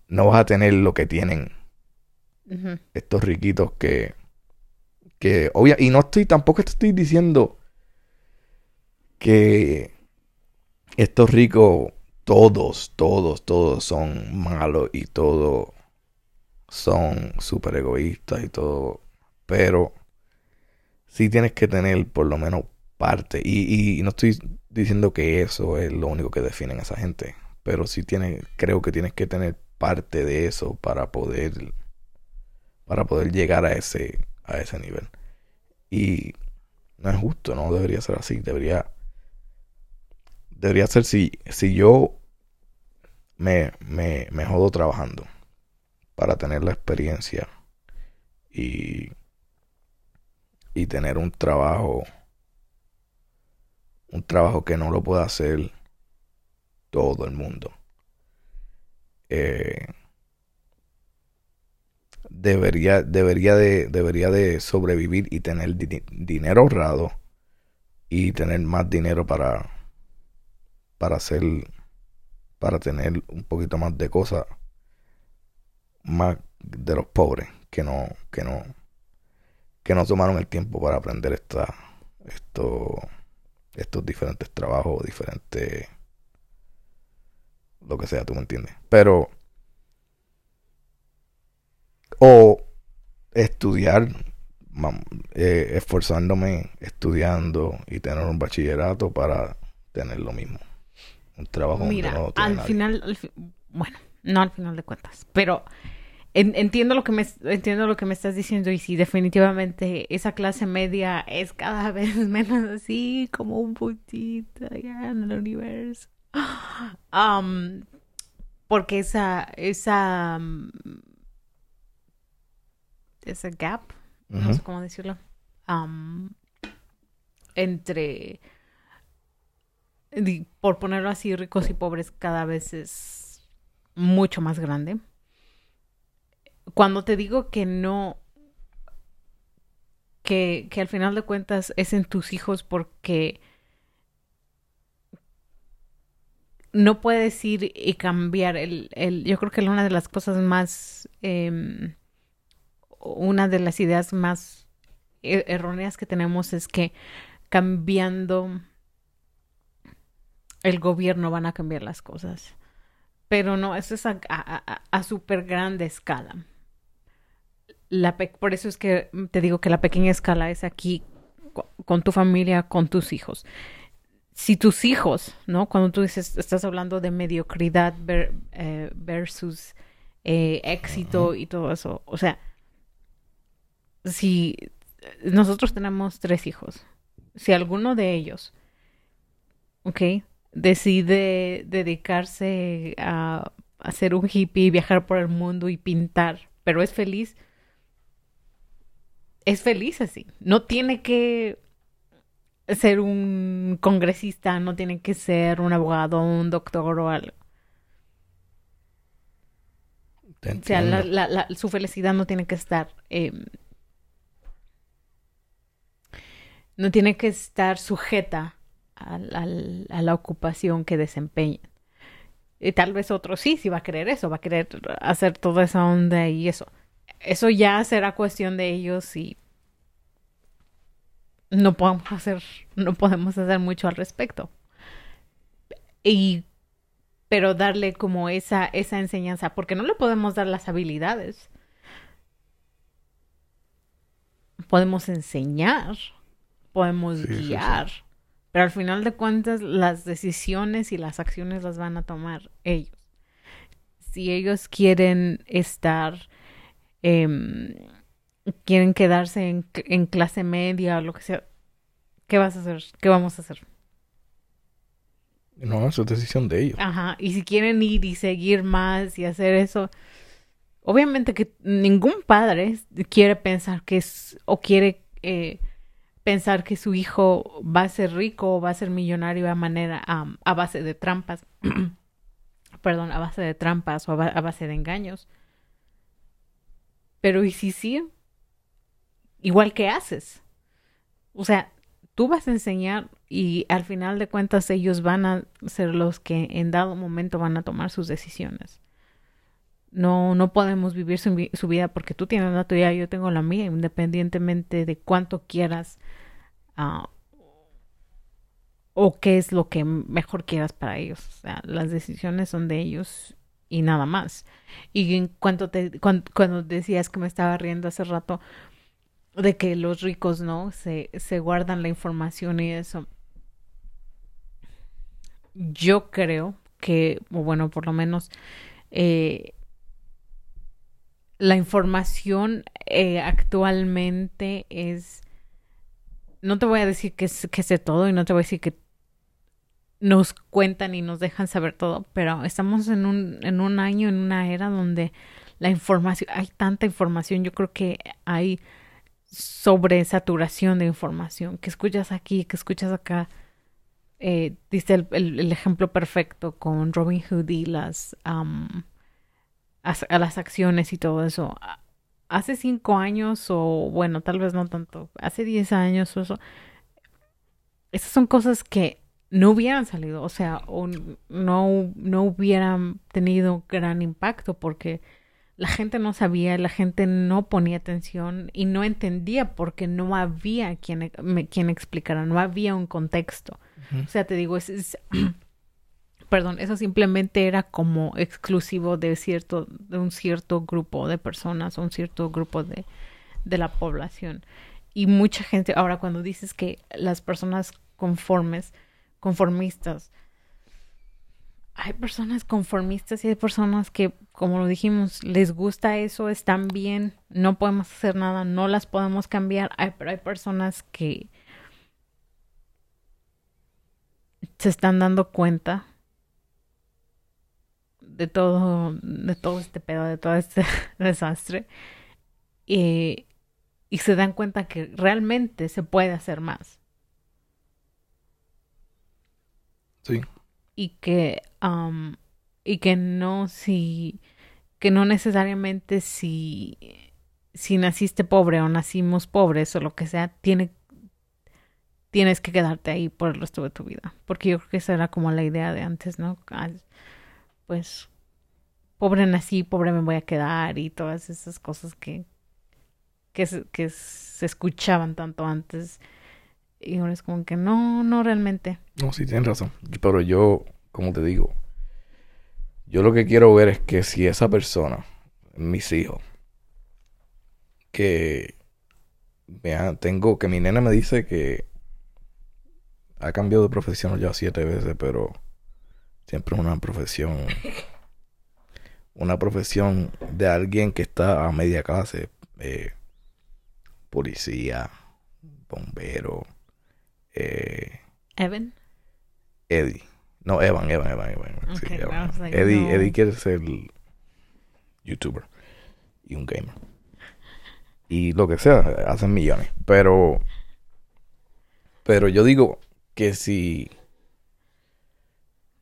no vas a tener lo que tienen estos riquitos que, que obvia, y no estoy, tampoco te estoy diciendo que estos ricos, todos, todos, todos son malos y todos son súper egoístas y todo, pero sí tienes que tener por lo menos parte, y, y no estoy diciendo que eso es lo único que define a esa gente, pero sí tienes, creo que tienes que tener parte de eso para poder para poder llegar a ese a ese nivel. Y no es justo no debería ser así. Debería debería ser si si yo me me, me jodo trabajando para tener la experiencia y y tener un trabajo un trabajo que no lo pueda hacer todo el mundo. Eh, debería, debería, de, debería de sobrevivir y tener di- dinero ahorrado y tener más dinero para, para hacer, para tener un poquito más de cosas más de los pobres que no, que no, que no tomaron el tiempo para aprender esta, esto, estos diferentes trabajos, diferentes, lo que sea, tú me entiendes. Pero o estudiar, eh, esforzándome, estudiando y tener un bachillerato para tener lo mismo. Un trabajo donde Mira, no lo tiene al nadie. final, al fi- bueno, no al final de cuentas, pero en- entiendo lo que me entiendo lo que me estás diciendo y sí, definitivamente esa clase media es cada [laughs] vez menos así como un puntito allá en el universo. Am, [gasps] porque esa esa esa gap, no sé cómo decirlo, am, entre por ponerlo así, ricos y pobres cada vez es mucho más grande. Cuando te digo que no, que, que al final de cuentas es en tus hijos porque no puedes ir y cambiar el, el yo creo que una de las cosas más em, una de las ideas más e- erróneas que tenemos es que cambiando el gobierno van a cambiar las cosas. Pero no, eso es a, a, súper grande escala. La pe- por eso es que te digo que la pequeña escala es aquí co- con tu familia, con tus hijos. Si tus hijos, ¿no? Cuando tú dices, estás hablando de mediocridad ver- eh, versus eh, éxito y todo eso, o sea, si nosotros tenemos tres hijos, si alguno de ellos, ¿ok? Decide dedicarse a hacer un hippie, viajar por el mundo y pintar, pero es feliz, es feliz así. No tiene que ser un congresista, no tiene que ser un abogado, un doctor o algo. O sea, la- entiendo. la- la- su felicidad no tiene que estar, eh, no tiene que estar sujeta a la ocupación que desempeñan. Y tal vez otro sí, sí va a querer eso, va a querer hacer toda esa onda y eso. Eso ya será cuestión de ellos y no podemos hacer, no podemos hacer mucho al respecto. Y pero darle como esa, esa enseñanza, porque no le podemos dar las habilidades. Podemos enseñar, podemos Sí, sí, sí. Pero al final de cuentas las decisiones y las acciones las van a tomar ellos. Si ellos quieren estar, em, quieren quedarse en, en clase media o lo que sea, ¿qué vas a hacer? ¿Qué vamos a hacer? No, eso es decisión de ellos. Ajá, y si quieren ir y seguir más y hacer eso, obviamente que ningún padre quiere pensar que es, o quiere eh, pensar que su hijo va a ser rico o va a ser millonario a manera, a base de trampas, [clears throat] perdón, a base de trampas o a base de engaños. Pero ¿y si sí? Igual que haces. O sea, tú vas a enseñar y al final de cuentas ellos van a ser los que en dado momento van a tomar sus decisiones. No, no podemos vivir su, su vida porque tú tienes la tuya, yo tengo la mía, independientemente de cuánto quieras ah, o qué es lo que mejor quieras para ellos. O sea, las decisiones son de ellos y nada más. Y en cuanto te, cuan- cuando, decías que me estaba riendo hace rato de que los ricos, ¿no? Se, se guardan la información y eso. Yo creo que, o bueno, por lo menos, eh, la información eh, actualmente es, no te voy a decir que, sé todo y no te voy a decir que nos cuentan y nos dejan saber todo, pero estamos en un, en un año, en una era donde la información, hay tanta información, yo creo que hay sobresaturación de información, que escuchas aquí, que escuchas acá. Eh, dice el, el- el ejemplo perfecto con Robin Hood y las, a las acciones y todo eso. Hace cinco años, o bueno, tal vez no tanto, hace diez años o eso, esas son cosas que no hubieran salido, o sea, o no, no hubieran tenido gran impacto porque la gente no sabía, la gente no ponía atención y no entendía porque no había quien, quien explicara, no había un contexto. O sea, te digo, es, es- [clears throat] perdón, eso simplemente era como exclusivo de cierto, de un cierto grupo de personas, un cierto grupo de, de la población. Y mucha gente, ahora cuando dices que las personas conformes, conformistas, hay personas conformistas y hay personas que, como lo dijimos, les gusta eso, están bien, no podemos hacer nada, no las podemos cambiar, pero hay personas que se están dando cuenta de todo, de todo este pedo, de todo este [laughs] desastre, y, y se dan cuenta que realmente se puede hacer más. Sí. y que um, y que no si que no necesariamente si si naciste pobre o nacimos pobres o lo que sea tiene tienes que quedarte ahí por el resto de tu vida porque yo creo que esa era como la idea de antes no pues pobre nací pobre me voy a quedar y todas esas cosas que que se, que se escuchaban tanto antes y ahora es como que no no realmente No, sí, tienes razón. Pero yo, como te digo, yo lo que quiero ver es que si esa persona, mis hijos, que tengo, que mi nena me dice que ha cambiado de profesión ya siete veces, pero siempre es una profesión, [laughs] una profesión de alguien que está a media clase, eh, policía, bombero, eh, Evan Eddie. No, Evan, Evan, Evan, Evan. Evan, sí, Evan. Like, Eddie, no. Eddie quiere ser youtuber y un gamer. Y lo que sea, hacen millones. Pero, pero yo digo que si,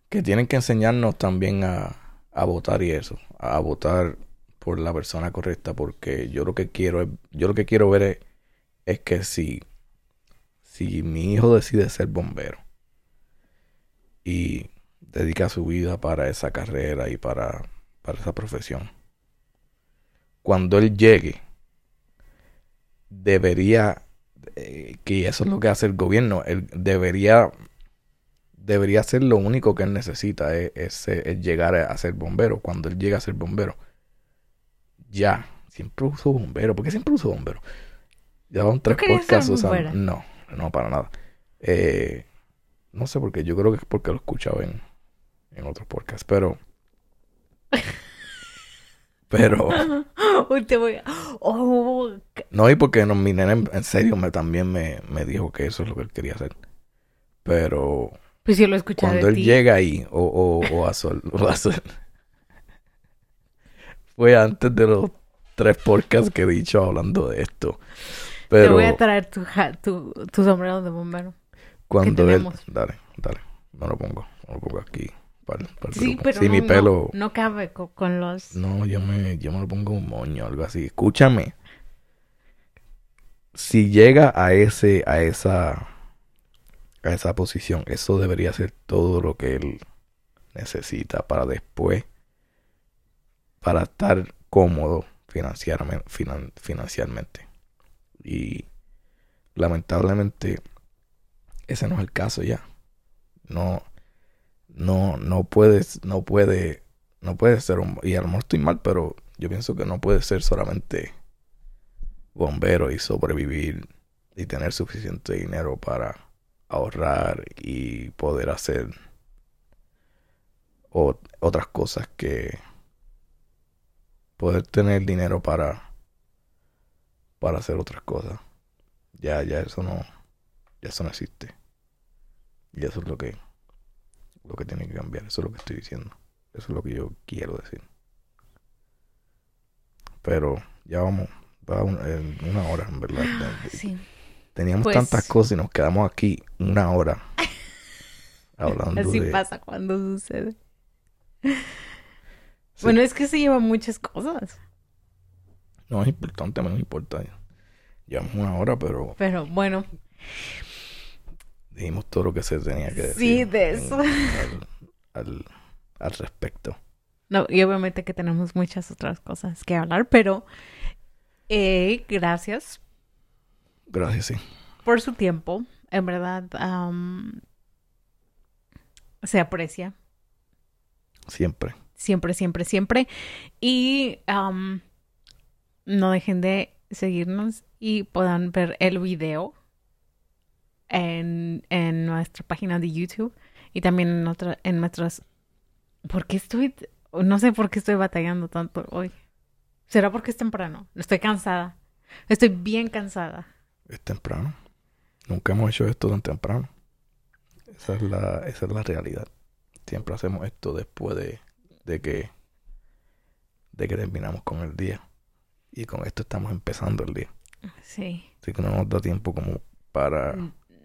que tienen que enseñarnos también a, a votar y eso, a votar por la persona correcta, porque yo lo que quiero es, yo lo que quiero ver es, que si, si mi hijo decide ser bombero y dedica su vida para esa carrera y para, para esa profesión. Cuando él llegue, debería, eh, que eso es lo que hace el gobierno, él debería, debería ser lo único que él necesita, es, es, es llegar a, ser bombero. Cuando él llega a ser bombero, ya, siempre uso bombero, ¿por qué siempre uso bombero? Ya van tres podcasts usando. No, no, para nada. Eh, no sé por qué, yo creo que es porque lo escuchaba en, en otros podcasts, pero. pero. [laughs] Uy, te voy a... Oh, No, y porque no, mi nena en, en serio me, también me, me dijo que eso es lo que él quería hacer. Pero pues yo lo escuché cuando de él ti. llega ahí, o, o, o a sol, [laughs] o a sol- fue antes de los tres podcasts que he dicho hablando de esto. Te voy a traer tu, ja- tu, tu sombrero de bombero. cuando él. Dale, dale. No lo pongo. No lo pongo aquí. Para, Sí, grupo. pero Sí, no, mi no- pelo. no, cabe co- con, los... No, yo me, yo me lo pongo un moño, algo así. Escúchame. Si llega a ese, a esa, a esa posición. Eso debería ser todo lo que él necesita para después, para estar cómodo financieramente. finan- financieramente. Y lamentablemente ese no es el caso ya. No, no, no puedes, no puede, no puede ser un, y a lo estoy mal, pero yo pienso que no puede ser solamente bombero y sobrevivir y tener suficiente dinero para ahorrar y poder hacer otras cosas que poder tener dinero para para hacer otras cosas. Ya ya eso no ya eso no existe. Y eso es lo que lo que tiene que cambiar. Eso es lo que estoy diciendo. Eso es lo que yo quiero decir. Pero ya vamos va un- en una hora en verdad. Sí. Teníamos Pues- tantas cosas y nos quedamos aquí una hora [laughs] hablando Así de... pasa cuando sucede. Sí. Bueno, es que se llevan muchas cosas. No es importante, a mí no me importa. Llevamos una hora, pero Pero bueno, dijimos todo lo que se tenía que decir. Sí, de en- eso. Al, al, al respecto. no, y obviamente que tenemos muchas otras cosas que hablar, pero eh, gracias Gracias, sí. por su tiempo. En verdad, se aprecia. Siempre. Siempre, siempre, siempre. Y am, no dejen de seguirnos y puedan ver el video en, en nuestra página de YouTube y también en, otra, en nuestras... ¿Por qué estoy...? No sé por qué estoy batallando tanto hoy. ¿Será porque es temprano? Estoy cansada. Estoy bien cansada. Es temprano. Nunca hemos hecho esto tan temprano. Esa es la, esa es la realidad. Siempre hacemos esto después de, de que de que terminamos con el día. Y con esto estamos empezando el día. Sí. Así que no nos da tiempo como para...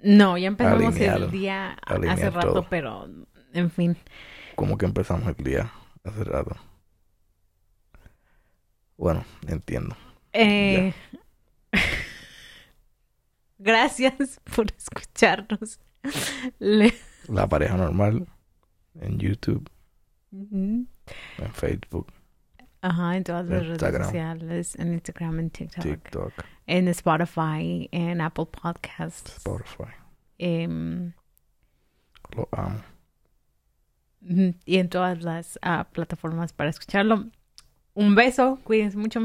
No, ya empezamos Alinear- el día hace rato, todo. pero en fin. Como que empezamos el día hace rato. Bueno, entiendo. Eh, [laughs] Gracias [laughs] por escucharnos. Le- La pareja normal en YouTube, en Facebook, Ajá, en todas las redes sociales, en Instagram, en TikTok, TikTok, en Spotify, en Apple Podcasts. Spotify. em, Lo amo. y en todas las ah, plataformas para escucharlo. Un beso, cuídense mucho.